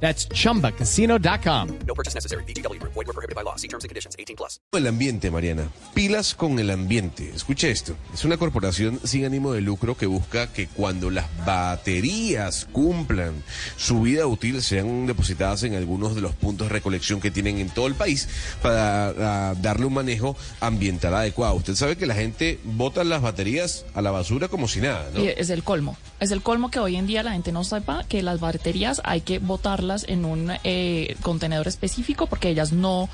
That's chumbacasino.com. No purchase necessary. BGW. Void were prohibited by law. See terms and conditions. 18 plus. El ambiente, Mariana. Pilas con el ambiente. Escuche esto. Es una corporación sin ánimo de lucro que busca que cuando las baterías cumplan su vida útil sean depositadas en algunos de los puntos de recolección que tienen en todo el país para ah, darle un manejo ambiental adecuado. Usted sabe que la gente bota las baterías a la basura como si nada, ¿no? Y es el colmo. Es el colmo que hoy en día la gente no sepa que las baterías hay que botarlas en un eh, contenedor específico porque ellas no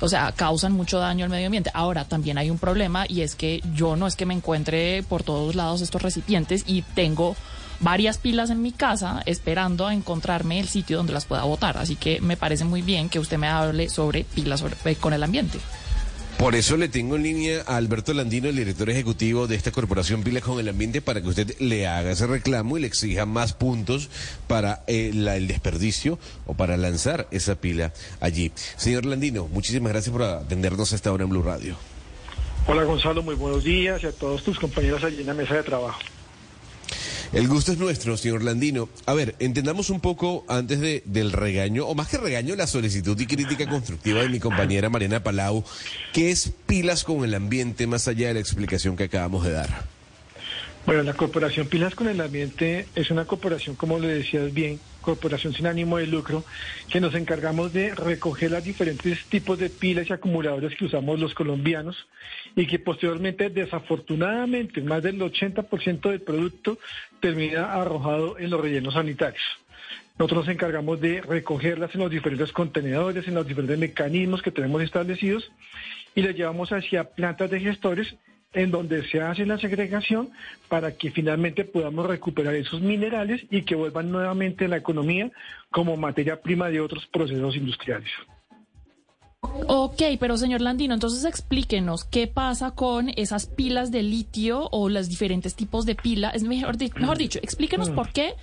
o sea, causan mucho daño al medio ambiente. Ahora, también hay un problema y es que yo no es que me encuentre por todos lados estos recipientes y tengo varias pilas en mi casa esperando a encontrarme el sitio donde las pueda botar. Así que me parece muy bien que usted me hable sobre pilas sobre- con el ambiente. Por eso le tengo en línea a Alberto Landino, el director ejecutivo de esta corporación Pilas con el Ambiente, para que usted le haga ese reclamo y le exija más puntos para eh, el desperdicio o para lanzar esa pila allí. Señor Landino, muchísimas gracias por atendernos a esta hora en Blue Radio. Hola Gonzalo, muy buenos días y a todos tus compañeros allí en la mesa de trabajo. El gusto es nuestro, señor Landino. A ver, entendamos un poco antes de, del regaño, o más que regaño, la solicitud y crítica constructiva de mi compañera Mariana Palau, ¿qué es pilas con el ambiente más allá de la explicación que acabamos de dar? Bueno, la corporación Pilas con el Ambiente es una corporación, como le decías bien, corporación sin ánimo de lucro, que nos encargamos de recoger los diferentes tipos de pilas y acumuladores que usamos los colombianos y que posteriormente, desafortunadamente, más del 80% del producto termina arrojado en los rellenos sanitarios. Nosotros nos encargamos de recogerlas en los diferentes contenedores, en los diferentes mecanismos que tenemos establecidos y las llevamos hacia plantas de gestores en donde se hace la segregación para que finalmente podamos recuperar esos minerales y que vuelvan nuevamente a la economía como materia prima de otros procesos industriales. Ok, pero señor Landino, entonces explíquenos qué pasa con esas pilas de litio o los diferentes tipos de pila. Es mejor, mejor dicho, explíquenos por qué,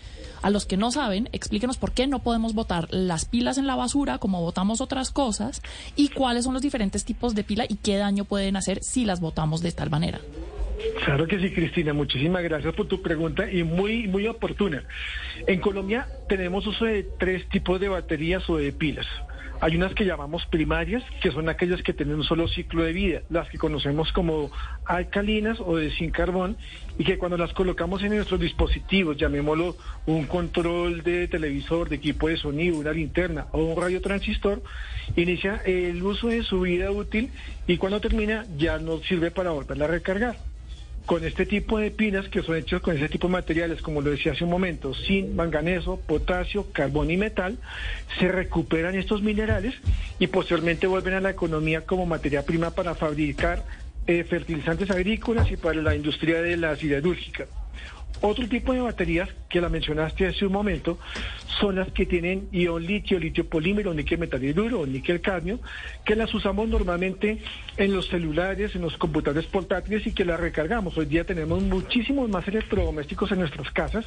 a los que no saben, explíquenos por qué no podemos botar las pilas en la basura como botamos otras cosas y cuáles son los diferentes tipos de pila y qué daño pueden hacer si las botamos de tal manera. Claro que sí, Cristina. Muchísimas gracias por tu pregunta y muy, muy oportuna. En Colombia tenemos uso de tres tipos de baterías o de pilas. Hay unas que llamamos primarias, que son aquellas que tienen un solo ciclo de vida, las que conocemos como alcalinas o de sin carbón, y que cuando las colocamos en nuestros dispositivos, llamémoslo un control de televisor, de equipo de sonido, una linterna o un radiotransistor, inicia el uso de su vida útil y cuando termina ya no sirve para volverla a recargar con este tipo de pilas que son hechas con ese tipo de materiales, como lo decía hace un momento, zinc, manganeso, potasio, carbón y metal, se recuperan estos minerales y posteriormente vuelven a la economía como materia prima para fabricar eh, fertilizantes agrícolas y para la industria de la siderúrgica. Otro tipo de baterías que la mencionaste hace un momento son las que tienen ion litio, litio polímero, níquel metal hidruro o níquel cadmio, que las usamos normalmente en los celulares, en los computadores portátiles y que las recargamos. Hoy día tenemos muchísimos más electrodomésticos en nuestras casas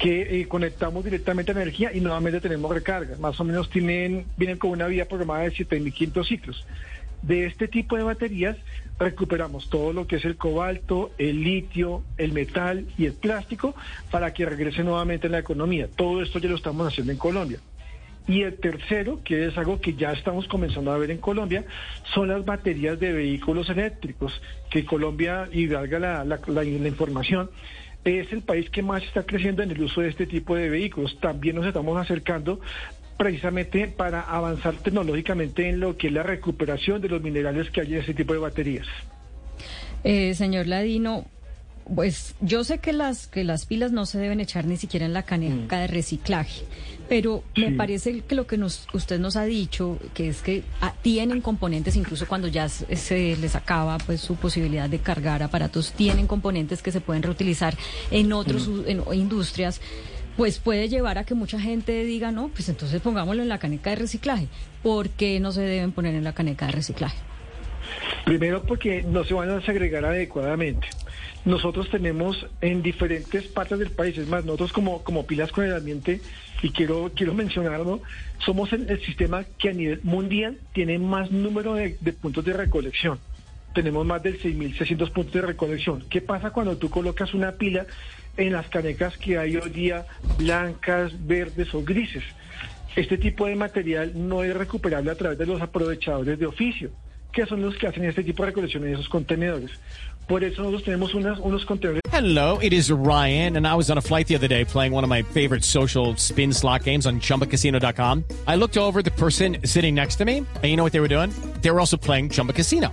que eh, conectamos directamente a energía y nuevamente tenemos recarga. Más o menos tienen, vienen con una vida programada de 7.500 ciclos. De este tipo de baterías recuperamos todo lo que es el cobalto, el litio, el metal y el plástico para que regrese nuevamente a la economía. Todo esto ya lo estamos haciendo en Colombia. Y el tercero, que es algo que ya estamos comenzando a ver en Colombia, son las baterías de vehículos eléctricos, que Colombia, y valga la- la- la información, es el país que más está creciendo en el uso de este tipo de vehículos. También nos estamos acercando precisamente para avanzar tecnológicamente en lo que es la recuperación de los minerales que hay en ese tipo de baterías. Eh, señor Ladino, pues yo sé que las que las pilas no se deben echar ni siquiera en la caneca de reciclaje, pero me Sí. parece que lo que nos, usted nos ha dicho, que es que ah, tienen componentes, incluso cuando ya se, les acaba pues su posibilidad de cargar aparatos, tienen componentes que se pueden reutilizar en otros en industrias. Pues puede llevar a que mucha gente diga, no, pues entonces pongámoslo en la caneca de reciclaje. ¿Por qué no se deben poner en la caneca de reciclaje? Primero porque no se van a segregar adecuadamente. Nosotros tenemos en diferentes partes del país, es más, nosotros como, como pilas con el ambiente, y quiero, quiero mencionarlo, somos el, el sistema que a nivel mundial tiene más número de, de puntos de recolección. Tenemos más de 6.600 puntos de recolección. ¿Qué pasa cuando tú colocas una pila en las canecas que hay hoy día blancas, verdes o grises? Este tipo de material no es recuperable a través de los aprovechadores de oficio, que son los que hacen este tipo de recolección en esos contenedores. Por eso nosotros tenemos unos contenedores Hello, it is Ryan, and I was on a flight the other day playing one of my favorite social spin slot games on chumbacasino.com. I looked over the person sitting next to me, and you know what they were doing? They were also playing Chumba Casino.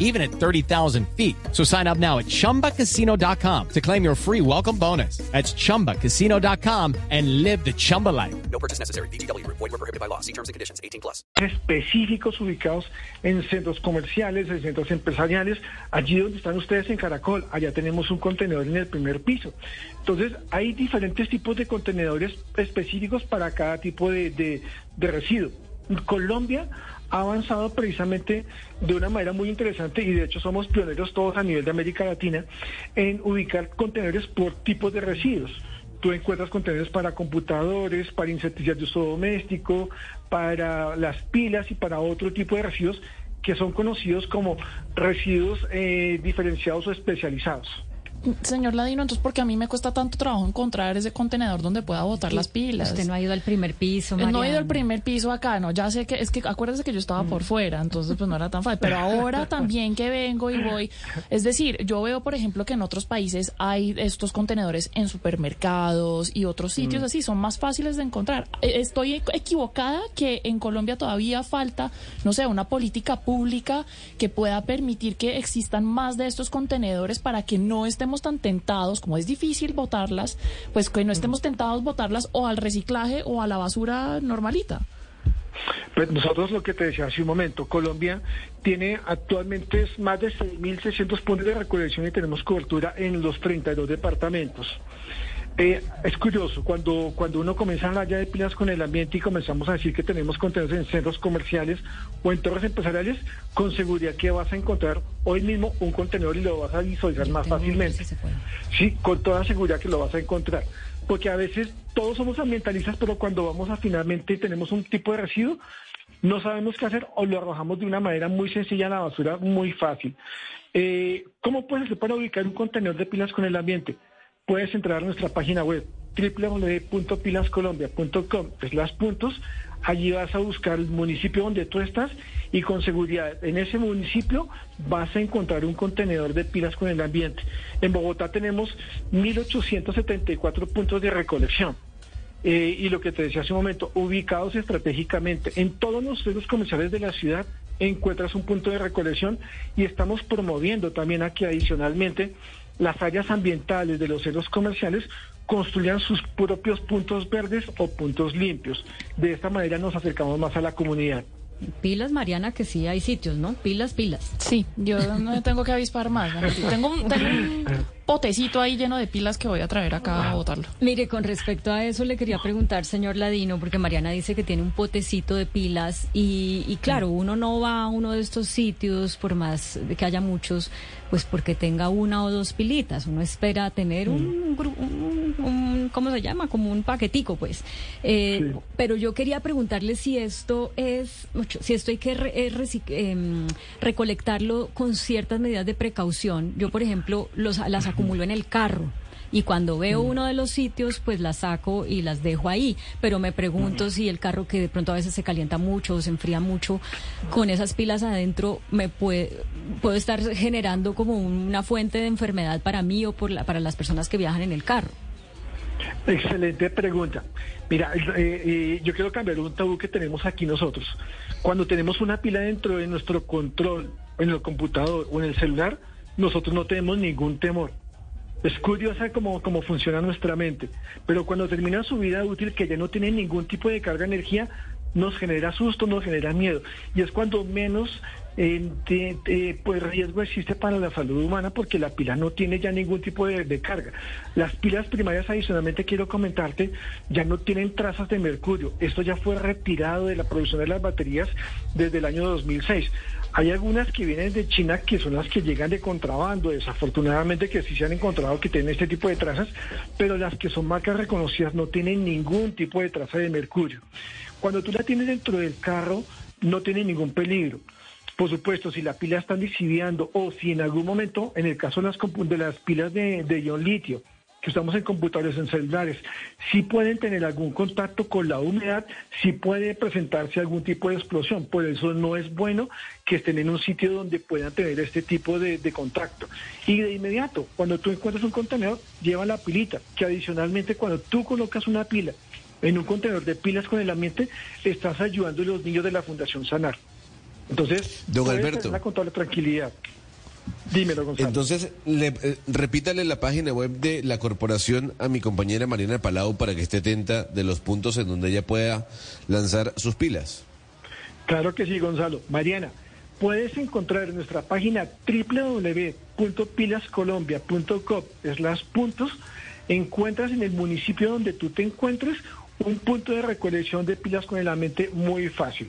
even at 30,000 feet. So sign up now at ChumbaCasino.com to claim your free welcome bonus. That's ChumbaCasino.com and live the Chumba life. No purchase necessary. Group. Void were prohibited by law. See terms and conditions. 18 plus. específicos ubicados en centros comerciales, en centros empresariales, allí donde están ustedes en Caracol, allá tenemos un contenedor en el primer piso. Entonces, hay diferentes tipos de contenedores específicos para cada tipo de, de, de residuo. Colombia ha avanzado precisamente de una manera muy interesante y de hecho somos pioneros todos a nivel de América Latina en ubicar contenedores por tipos de residuos. Tú encuentras contenedores para computadores, para insecticidas de uso doméstico, para las pilas y para otro tipo de residuos que son conocidos como residuos eh, diferenciados o especializados. Señor Ladino, entonces, ¿por qué a mí me cuesta tanto trabajo encontrar ese contenedor donde pueda botar las pilas? Usted no ha ido al primer piso, Eh, No he ido Mariana. al primer piso acá, no, ya sé que, es que acuérdese que yo estaba por fuera, entonces pues no era tan fácil, pero ahora también que vengo y voy, es decir, yo veo por ejemplo que en otros países hay estos contenedores en supermercados y otros sitios así, son más fáciles de encontrar. Eh, Estoy equ- equivocada que en Colombia todavía falta, no sé, una política pública que pueda permitir que existan más de estos contenedores para que no estemos tan tentados, como es difícil botarlas, pues que no estemos tentados botarlas o al reciclaje o a la basura normalita. Pues nosotros lo que te decía hace un momento, Colombia tiene actualmente más de 6.600 puntos de recolección y tenemos cobertura en los 32 departamentos. Eh, es curioso, cuando, cuando uno comienza a hablar ya de pilas con el ambiente y comenzamos a decir que tenemos contenedores en centros comerciales o en torres empresariales, con seguridad que vas a encontrar hoy mismo un contenedor y lo vas a visualizar más fácilmente. sí con toda seguridad que lo vas a encontrar. Porque a veces todos somos ambientalistas, pero cuando vamos a finalmente tenemos un tipo de residuo, no sabemos qué hacer o lo arrojamos de una manera muy sencilla a la basura, muy fácil. Eh, ¿Cómo puedes hacer para ubicar un contenedor de pilas con el ambiente? Puedes entrar a nuestra página web www.pilascolombia.com, las puntos, allí vas a buscar el municipio donde tú estás y con seguridad en ese municipio vas a encontrar un contenedor de pilas con el ambiente. En Bogotá tenemos 1.874 puntos de recolección. Eh, y lo que te decía hace un momento, ubicados estratégicamente en todos los centros comerciales de la ciudad encuentras un punto de recolección y estamos promoviendo también aquí adicionalmente las áreas ambientales de los centros comerciales construyan sus propios puntos verdes o puntos limpios. De esta manera nos acercamos más a la comunidad. Pilas, Mariana, que sí hay sitios, ¿no? Pilas, pilas. Sí, yo no tengo que avispar más. ¿no? Tengo, un, tengo un potecito ahí lleno de pilas que voy a traer acá a botarlo. Mire, con respecto a eso le quería preguntar, señor Ladino, porque Mariana dice que tiene un potecito de pilas y, y claro, uno no va a uno de estos sitios, por más que haya muchos, pues porque tenga una o dos pilitas. Uno espera tener un, gru- un- un- ¿cómo se llama? Como un paquetico, pues. Eh, Sí. Pero yo quería preguntarle si esto es, si esto hay que re- eh, em, recolectarlo con ciertas medidas de precaución. Yo, por ejemplo, los, las acumulo en el carro. Y cuando veo uno de los sitios, pues las saco y las dejo ahí. Pero me pregunto si el carro que de pronto a veces se calienta mucho o se enfría mucho, con esas pilas adentro, me puede, puedo estar generando como una fuente de enfermedad para mí o por la- para las personas que viajan en el carro. Excelente pregunta. Mira, eh, eh, yo quiero cambiar un tabú que tenemos aquí nosotros. Cuando tenemos una pila dentro de nuestro control, en el computador o en el celular, nosotros no tenemos ningún temor. Es curiosa cómo, cómo funciona nuestra mente, pero cuando termina su vida útil, que ya no tiene ningún tipo de carga de energía, nos genera susto, nos genera miedo. Y es cuando menos eh, pues riesgo existe para la salud humana porque la pila no tiene ya ningún tipo de, de carga. Las pilas primarias, adicionalmente quiero comentarte, ya no tienen trazas de mercurio. Esto ya fue retirado de la producción de las baterías desde el año 2006. Hay algunas que vienen de China que son las que llegan de contrabando, desafortunadamente que sí se han encontrado que tienen este tipo de trazas, pero las que son marcas reconocidas no tienen ningún tipo de traza de mercurio. Cuando tú la tienes dentro del carro, no tiene ningún peligro. Por supuesto, si la pila está lixiviando o si en algún momento, en el caso de las, las pilas de, ion litio, que usamos en computadores, en celulares, sí pueden tener algún contacto con la humedad, sí puede presentarse algún tipo de explosión. Por eso no es bueno que estén en un sitio donde puedan tener este tipo de, de contacto. Y de inmediato, cuando tú encuentras un contenedor, lleva la pilita, que adicionalmente cuando tú colocas una pila en un contenedor de pilas con el ambiente, estás ayudando a los niños de la Fundación Sanar. Entonces, Don Alberto. con toda la tranquilidad. Dímelo, Gonzalo. Entonces, le- eh, repítale la página web de la corporación a mi compañera Mariana Palau para que esté atenta de los puntos en donde ella pueda lanzar sus pilas. Claro que sí, Gonzalo. Mariana, puedes encontrar en nuestra página www.pilascolombia.com las puntos. Encuentras en el municipio donde tú te encuentres un punto de recolección de pilas con el ambiente muy fácil.